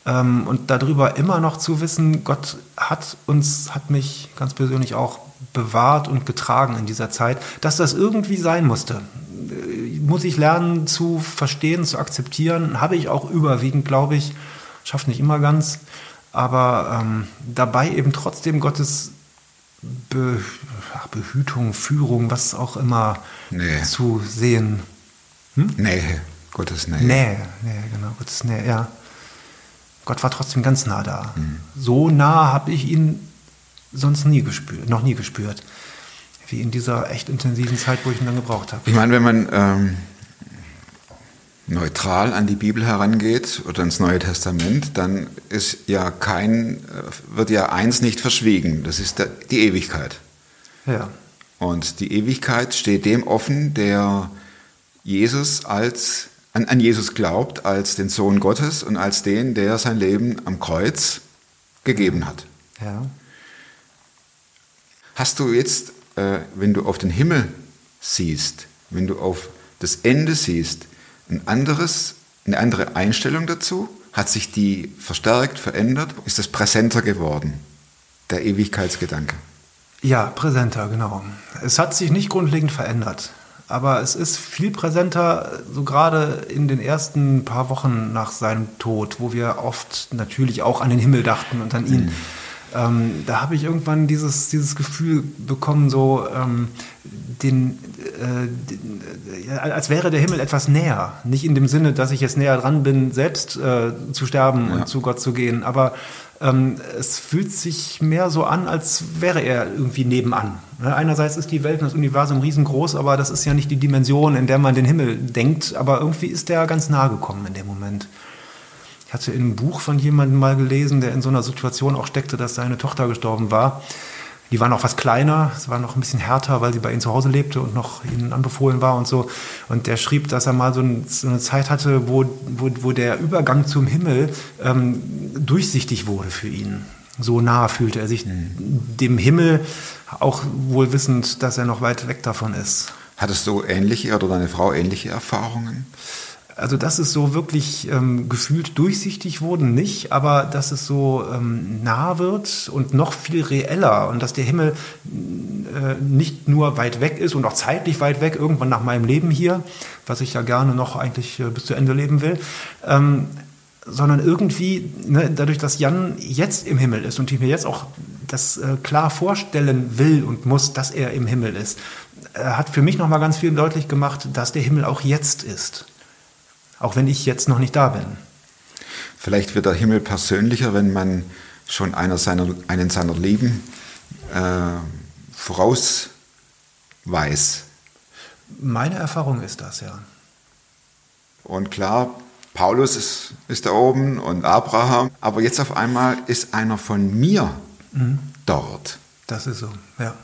ähm, und darüber immer noch zu wissen, Gott hat uns, hat mich ganz persönlich auch bewahrt und getragen in dieser Zeit, dass das irgendwie sein musste. Muss ich lernen zu verstehen, zu akzeptieren, habe ich auch überwiegend, glaube ich, schafft nicht immer ganz, aber ähm, dabei eben trotzdem Gottes Be Behütung, Führung, was auch immer Nee. zu sehen. Nähe, Gottes Nähe. Nähe, Nähe, genau, Gottes Nähe, ja. Gott war trotzdem ganz nah da. So nah habe ich ihn sonst nie gespürt, noch nie gespürt, wie in dieser echt intensiven Zeit, wo ich ihn dann gebraucht habe. Ich meine, wenn man ähm, neutral an die Bibel herangeht oder ins Neue Testament, dann ist ja kein, äh, wird ja eins nicht verschwiegen. Das ist der, die Ewigkeit. Ja, Und die Ewigkeit steht dem offen, der Jesus als an, an Jesus glaubt als den Sohn Gottes und als den, der sein Leben am Kreuz gegeben hat. Ja. Hast du jetzt, äh, wenn du auf den Himmel siehst, wenn du auf das Ende siehst, ein anderes, eine andere Einstellung dazu? Hat sich die verstärkt, verändert? Ist das präsenter geworden, der Ewigkeitsgedanke? Ja, präsenter, genau. Es hat sich nicht grundlegend verändert, aber es ist viel präsenter, so gerade in den ersten paar Wochen nach seinem Tod, wo wir oft natürlich auch an den Himmel dachten und an ihn. Ähm, da habe ich irgendwann dieses, dieses Gefühl bekommen, so ähm, den, äh, den, äh, als wäre der Himmel etwas näher. Nicht in dem Sinne, dass ich jetzt näher dran bin, selbst äh, zu sterben Ja. und zu Gott zu gehen, aber ähm, es fühlt sich mehr so an, als wäre er irgendwie nebenan. Ne, Einerseits ist die Welt und das Universum riesengroß, aber das ist ja nicht die Dimension, in der man den Himmel denkt, aber irgendwie ist der ganz nahe gekommen in dem Moment. Ich hatte in einem Buch von jemandem mal gelesen, der in so einer Situation auch steckte, dass seine Tochter gestorben war. Die war noch was kleiner, es war noch ein bisschen härter, weil sie bei ihm zu Hause lebte und noch ihnen anbefohlen war und so. Und der schrieb, dass er mal so, ein, so eine Zeit hatte, wo, wo, wo der Übergang zum Himmel ähm, durchsichtig wurde für ihn. So nah fühlte er sich dem Himmel, auch wohl wissend, dass er noch weit weg davon ist. Hattest du ähnliche oder deine Frau ähnliche Erfahrungen? Also, dass es so wirklich ähm, gefühlt durchsichtig wurde, nicht, aber dass es so ähm, nah wird und noch viel reeller und dass der Himmel äh, nicht nur weit weg ist und auch zeitlich weit weg, irgendwann nach meinem Leben hier, was ich ja gerne noch eigentlich äh, bis zu Ende leben will, ähm, sondern irgendwie, ne, dadurch, dass Jan jetzt im Himmel ist und ich mir jetzt auch das äh, klar vorstellen will und muss, dass er im Himmel ist, äh, hat für mich nochmal ganz viel deutlich gemacht, dass der Himmel auch jetzt ist. Auch wenn ich jetzt noch nicht da bin. Vielleicht wird der Himmel persönlicher, wenn man schon einer seiner, einen seiner Lieben äh, voraus weiß. Meine Erfahrung ist das, ja. Und klar, Paulus ist, ist da oben und Abraham, aber jetzt auf einmal ist einer von mir dort. Das ist so, ja.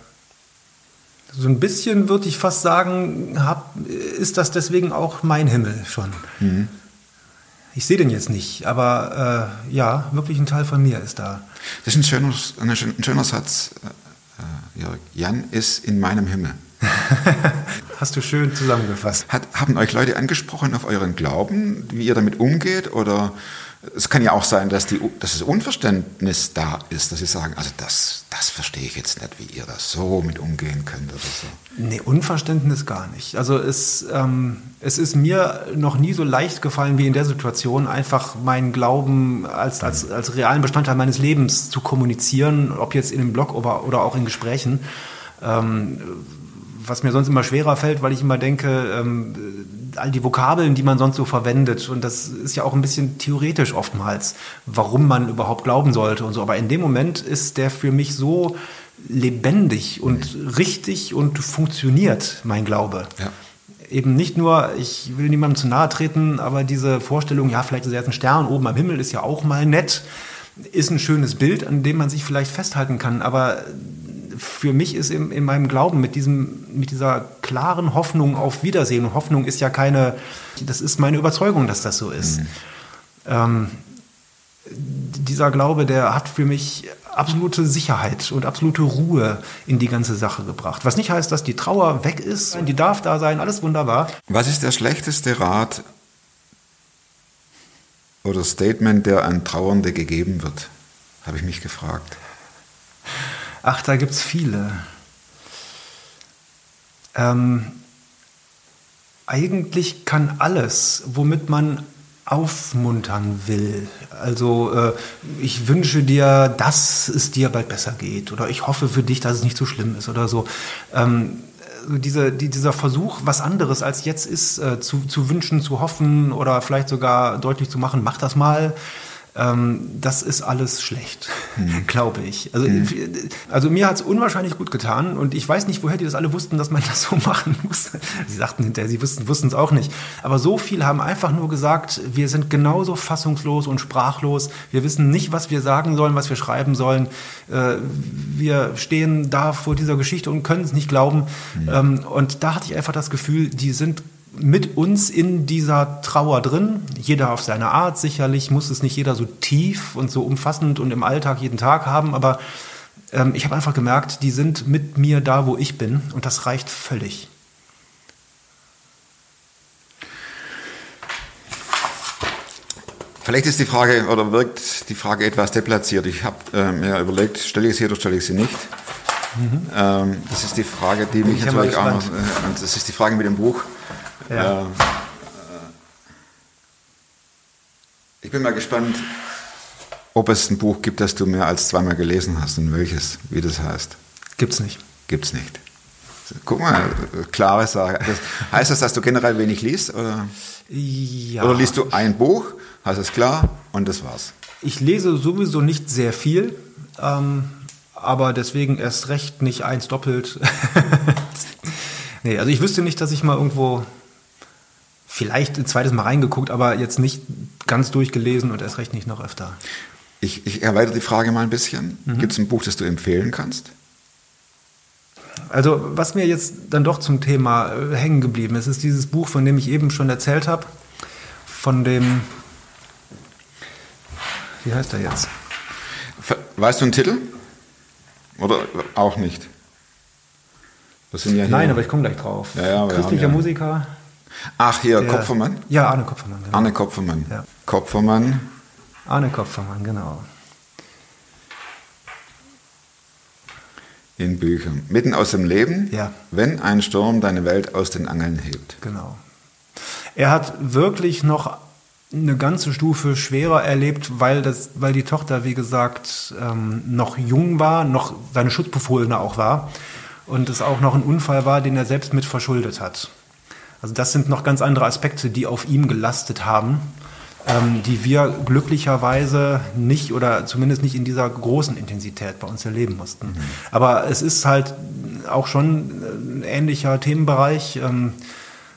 So ein bisschen würde ich fast sagen, hab, ist das deswegen auch mein Himmel schon. Ich sehe den jetzt nicht, aber äh, ja, wirklich ein Teil von mir ist da. Das ist ein schöner, ein schön- ein schöner Satz, äh, Jörg. Jan ist in meinem Himmel. Hast du schön zusammengefasst. Hat, haben euch Leute angesprochen auf euren Glauben, wie ihr damit umgeht? Oder es kann ja auch sein, dass, die, dass das Unverständnis da ist, dass sie sagen, also das, das verstehe ich jetzt nicht, wie ihr das so mit umgehen könnt oder so. Nee, Unverständnis gar nicht. Also es, ähm, es ist mir noch nie so leicht gefallen wie in der Situation, einfach meinen Glauben als, als, als realen Bestandteil meines Lebens zu kommunizieren, ob jetzt in einem Blog oder, oder auch in Gesprächen. Ähm, was mir sonst immer schwerer fällt, weil ich immer denke, ähm, all die Vokabeln, die man sonst so verwendet, und das ist ja auch ein bisschen theoretisch oftmals, warum man überhaupt glauben sollte und so. Aber in dem Moment ist der für mich so lebendig und richtig und funktioniert, mein Glaube. Ja. Eben nicht nur, ich will niemandem zu nahe treten, aber diese Vorstellung, ja, vielleicht ist er jetzt ein Stern oben am Himmel, ist ja auch mal nett, ist ein schönes Bild, an dem man sich vielleicht festhalten kann. Aber für mich ist in, in meinem Glauben mit, diesem, mit dieser klaren Hoffnung auf Wiedersehen, und Hoffnung ist ja keine, das ist meine Überzeugung, dass das so ist. Ähm, dieser Glaube, der hat für mich absolute Sicherheit und absolute Ruhe in die ganze Sache gebracht. Was nicht heißt, dass die Trauer weg ist, die darf da sein, alles wunderbar. Was ist der schlechteste Rat oder Statement, der an Trauernde gegeben wird? Habe ich mich gefragt. Ach, da gibt's viele. Ähm, eigentlich kann alles, womit man aufmuntern will. Also äh, ich wünsche dir, dass es dir bald besser geht oder ich hoffe für dich, dass es nicht so schlimm ist oder so. Ähm, also diese, die, dieser Versuch, was anderes als jetzt ist, äh, zu, zu wünschen, zu hoffen oder vielleicht sogar deutlich zu machen, mach das mal. Ähm, das ist alles schlecht, glaube ich. Also, also mir hat es unwahrscheinlich gut getan und ich weiß nicht, woher die das alle wussten, dass man das so machen muss. Sie sagten hinterher, sie wussten es auch nicht. Aber so viele haben einfach nur gesagt, wir sind genauso fassungslos und sprachlos. Wir wissen nicht, was wir sagen sollen, was wir schreiben sollen. Äh, wir stehen da vor dieser Geschichte und können es nicht glauben. Ähm, und da hatte ich einfach das Gefühl, die sind mit uns in dieser Trauer drin. Jeder auf seine Art. Sicherlich muss es nicht jeder so tief und so umfassend und im Alltag jeden Tag haben, aber ähm, ich habe einfach gemerkt, die sind mit mir da, wo ich bin und das reicht völlig. Vielleicht ist die Frage oder wirkt die Frage etwas deplatziert. Ich habe äh, mir überlegt, stelle ich sie oder stelle ich sie nicht. Ähm, das ist die Frage, die mich Ich natürlich auch noch, äh, und das ist die Frage mit dem Buch. Ja. Äh, ich bin mal gespannt, ob es ein Buch gibt, das du mehr als zweimal gelesen hast und welches, wie das heißt. Gibt's nicht. Gibt es nicht. Guck mal, äh, klare Sache. Das, heißt das, dass du generell wenig liest? Oder, Ja. oder liest du ein Buch, hast es klar und das war's? Ich lese sowieso nicht sehr viel, ähm, aber deswegen erst recht nicht eins doppelt. nee, also ich wüsste nicht, dass ich mal irgendwo vielleicht ein zweites Mal reingeguckt, aber jetzt nicht ganz durchgelesen und erst recht nicht noch öfter. Ich, ich erweitere die Frage mal ein bisschen. Mhm. Gibt es ein Buch, das du empfehlen kannst? Also was mir jetzt dann doch zum Thema äh, hängen geblieben ist, ist dieses Buch, von dem ich eben schon erzählt habe, von dem, wie heißt er jetzt? Weißt du einen Titel? Oder auch nicht? Das sind ja. Nein, aber ich komme gleich drauf. Ja, ja, Christlicher Musiker. Ach, hier, der- Kopfermann? Ja, Arne Kopfermann. Genau. Arne Kopfermann. Ja. Kopfermann. Arne Kopfermann, genau. in Büchern. Mitten aus dem Leben, Ja. wenn ein Sturm deine Welt aus den Angeln hebt. Genau. Er hat wirklich noch eine ganze Stufe schwerer erlebt, weil, das, weil die Tochter, wie gesagt, ähm, noch jung war, noch seine Schutzbefohlene auch war und es auch noch ein Unfall war, den er selbst mit verschuldet hat. Also das sind noch ganz andere Aspekte, die auf ihm gelastet haben, ähm, die wir glücklicherweise nicht oder zumindest nicht in dieser großen Intensität bei uns erleben mussten. Aber es ist halt auch schon ein ähnlicher Themenbereich. Ähm,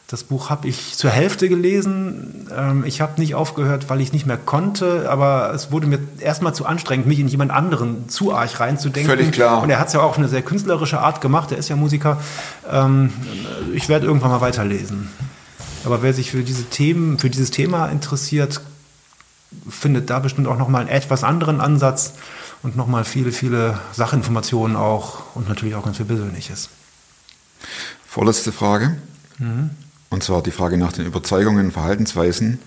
das Buch habe ich zur Hälfte gelesen. Ähm, ich habe nicht aufgehört, weil ich nicht mehr konnte, aber es wurde mir erstmal zu anstrengend, mich in jemand anderen zu arg reinzudenken. Völlig klar. Und er hat es ja auch auf eine sehr künstlerische Art gemacht. Er ist ja Musiker. Ähm, ich werde irgendwann mal weiterlesen. Aber wer sich für diese Themen, für dieses Thema interessiert, findet da bestimmt auch nochmal einen etwas anderen Ansatz und nochmal viele, viele Sachinformationen auch und natürlich auch ganz viel Persönliches. Vorletzte Frage. Mhm. Und zwar die Frage nach den Überzeugungen, Verhaltensweisen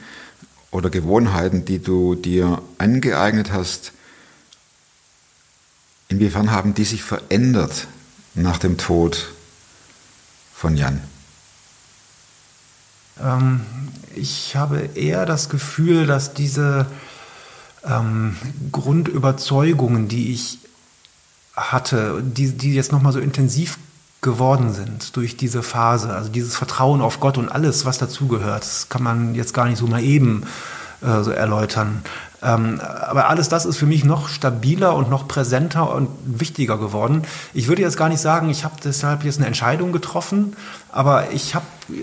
oder Gewohnheiten, die du dir angeeignet hast. Inwiefern haben die sich verändert nach dem Tod von Jan? Ähm, ich habe eher das Gefühl, dass diese ähm, Grundüberzeugungen, die ich hatte, die, die jetzt nochmal so intensiv geworden sind durch diese Phase, also dieses Vertrauen auf Gott und alles, was dazugehört, das kann man jetzt gar nicht so mal eben äh, so erläutern. Ähm, aber alles das ist für mich noch stabiler und noch präsenter und wichtiger geworden. Ich würde jetzt gar nicht sagen, ich habe deshalb jetzt eine Entscheidung getroffen, aber ich habe, äh,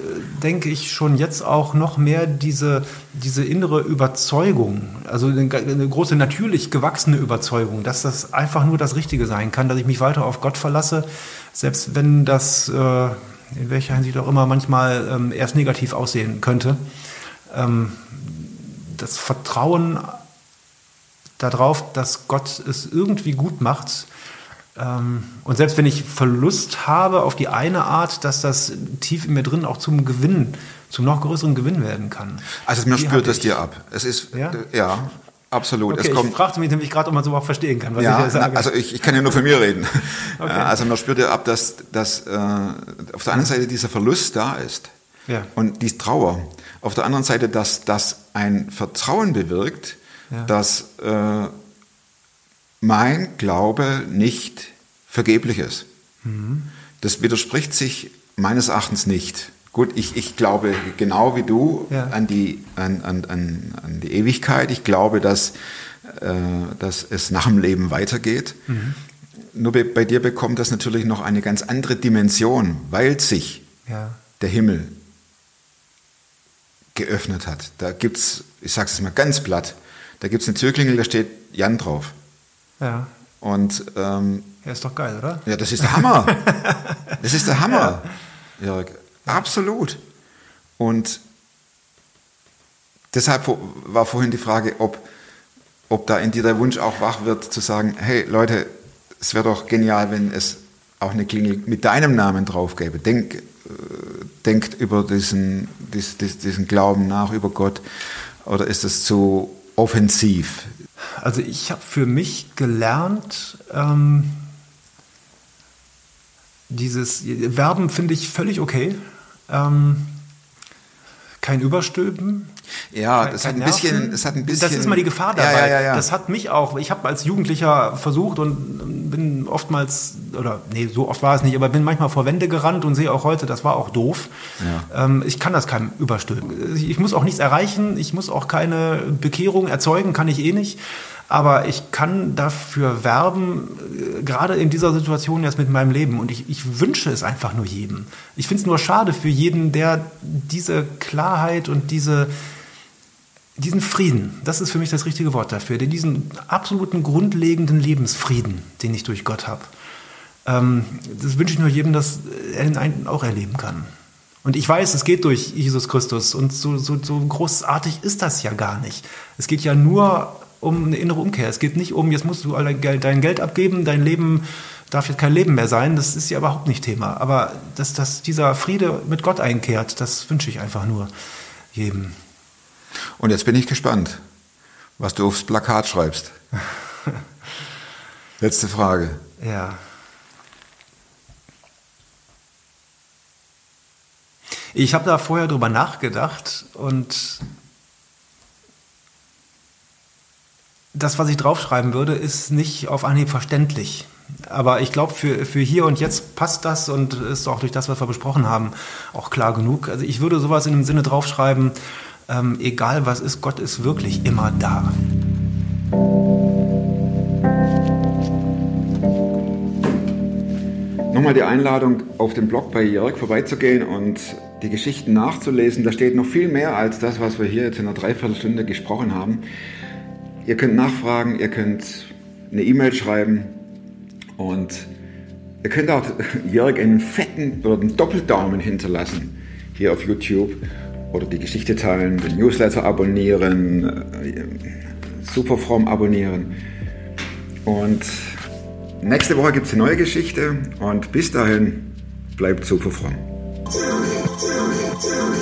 denke ich, schon jetzt auch noch mehr diese, diese innere Überzeugung, also eine, eine große natürlich gewachsene Überzeugung, dass das einfach nur das Richtige sein kann, dass ich mich weiter auf Gott verlasse, selbst wenn das äh, in welcher Hinsicht auch immer manchmal ähm, erst negativ aussehen könnte. Ähm, das Vertrauen darauf, dass Gott es irgendwie gut macht. Ähm, und selbst wenn ich Verlust habe auf die eine Art, dass das tief in mir drin auch zum Gewinn, zum noch größeren Gewinn werden kann. Also mir Die spürt das ich. dir ab. Es ist Ja? äh, ja absolut. Okay, es kommt ich fragte mich nämlich gerade, ob man so überhaupt verstehen kann, was ich ja, hier sage. also ich, ich kann ja nur von mir reden. Okay. Also man spürt ja ab, dass, dass äh, auf der einen Seite dieser Verlust da ist Ja. und die Trauer. Auf der anderen Seite, dass das ein Vertrauen bewirkt, Ja. dass äh, mein Glaube nicht vergeblich ist. Mhm. Das widerspricht sich meines Erachtens nicht. Gut, ich, ich glaube genau wie du Ja. an, die, an, an, an, die Ewigkeit. Ich glaube, dass, äh, dass es nach dem Leben weitergeht. Mhm. Nur bei, bei dir bekommt das natürlich noch eine ganz andere Dimension, weil sich ja. der Himmel geöffnet hat. Da gibt es, ich sage es mal ganz platt, da gibt es eine Türklingel, da steht Jan drauf. ja. Und ähm, Ja, ist doch geil, oder? ja, das ist der Hammer. Das ist der Hammer, Jörg. Absolut. Und deshalb war vorhin die Frage, ob, ob da in dir der Wunsch auch wach wird, zu sagen, hey Leute, es wäre doch genial, wenn es auch eine Klingel mit deinem Namen drauf gäbe. Denk, äh, denkt über diesen, dies, dies, diesen Glauben nach, über Gott. Oder ist es zu offensiv? Also ich habe für mich gelernt, ähm, dieses Verben finde ich völlig okay. Ähm, kein Überstülpen. Ja, das hat, ein bisschen, das hat ein bisschen. Das ist mal die Gefahr dabei. Ja, ja, ja, das hat mich auch. Ich habe als Jugendlicher versucht und bin oftmals, oder nee, so oft war es nicht, aber bin manchmal vor Wände gerannt und sehe auch heute, das war auch doof. Ähm, ich kann das keinem überstülpen. Ich muss auch nichts erreichen, ich muss auch keine Bekehrung erzeugen, kann ich eh nicht. Aber ich kann dafür werben, äh, gerade in dieser Situation jetzt mit meinem Leben. Und ich, ich wünsche es einfach nur jedem. Ich finde es nur schade für jeden, der diese Klarheit und diese, diesen Frieden, das ist für mich das richtige Wort dafür, diesen absoluten grundlegenden Lebensfrieden, den ich durch Gott habe. Ähm, das wünsche ich nur jedem, dass er ihn auch erleben kann. Und ich weiß, es geht durch Jesus Christus und so, so, so großartig ist das ja gar nicht. Es geht ja nur um eine innere Umkehr. Es geht nicht um, jetzt musst du all dein Geld, dein Geld abgeben, dein Leben darf jetzt kein Leben mehr sein. Das ist ja überhaupt nicht Thema. Aber dass, dass dieser Friede mit Gott einkehrt, das wünsche ich einfach nur jedem. Und jetzt bin ich gespannt, was du aufs Plakat schreibst. Letzte Frage. Ja. Ich habe da vorher drüber nachgedacht und das, was ich draufschreiben würde, ist nicht auf Anhieb verständlich. Aber ich glaube, für, für hier und jetzt passt das und ist auch durch das, was wir besprochen haben, auch klar genug. Also ich würde sowas in dem Sinne draufschreiben, ähm, egal was ist, Gott ist wirklich immer da. Nochmal die Einladung, auf dem Blog bei Jörg vorbeizugehen und die Geschichten nachzulesen. Da steht noch viel mehr als das, was wir hier jetzt in einer Dreiviertelstunde gesprochen haben. Ihr könnt nachfragen, ihr könnt eine E-Mail schreiben und ihr könnt auch Jörg einen fetten oder einen Doppeldaumen hinterlassen hier auf YouTube oder die Geschichte teilen, den Newsletter abonnieren, äh, Superform abonnieren. Und nächste Woche gibt es eine neue Geschichte und bis dahin bleibt Superform. Tell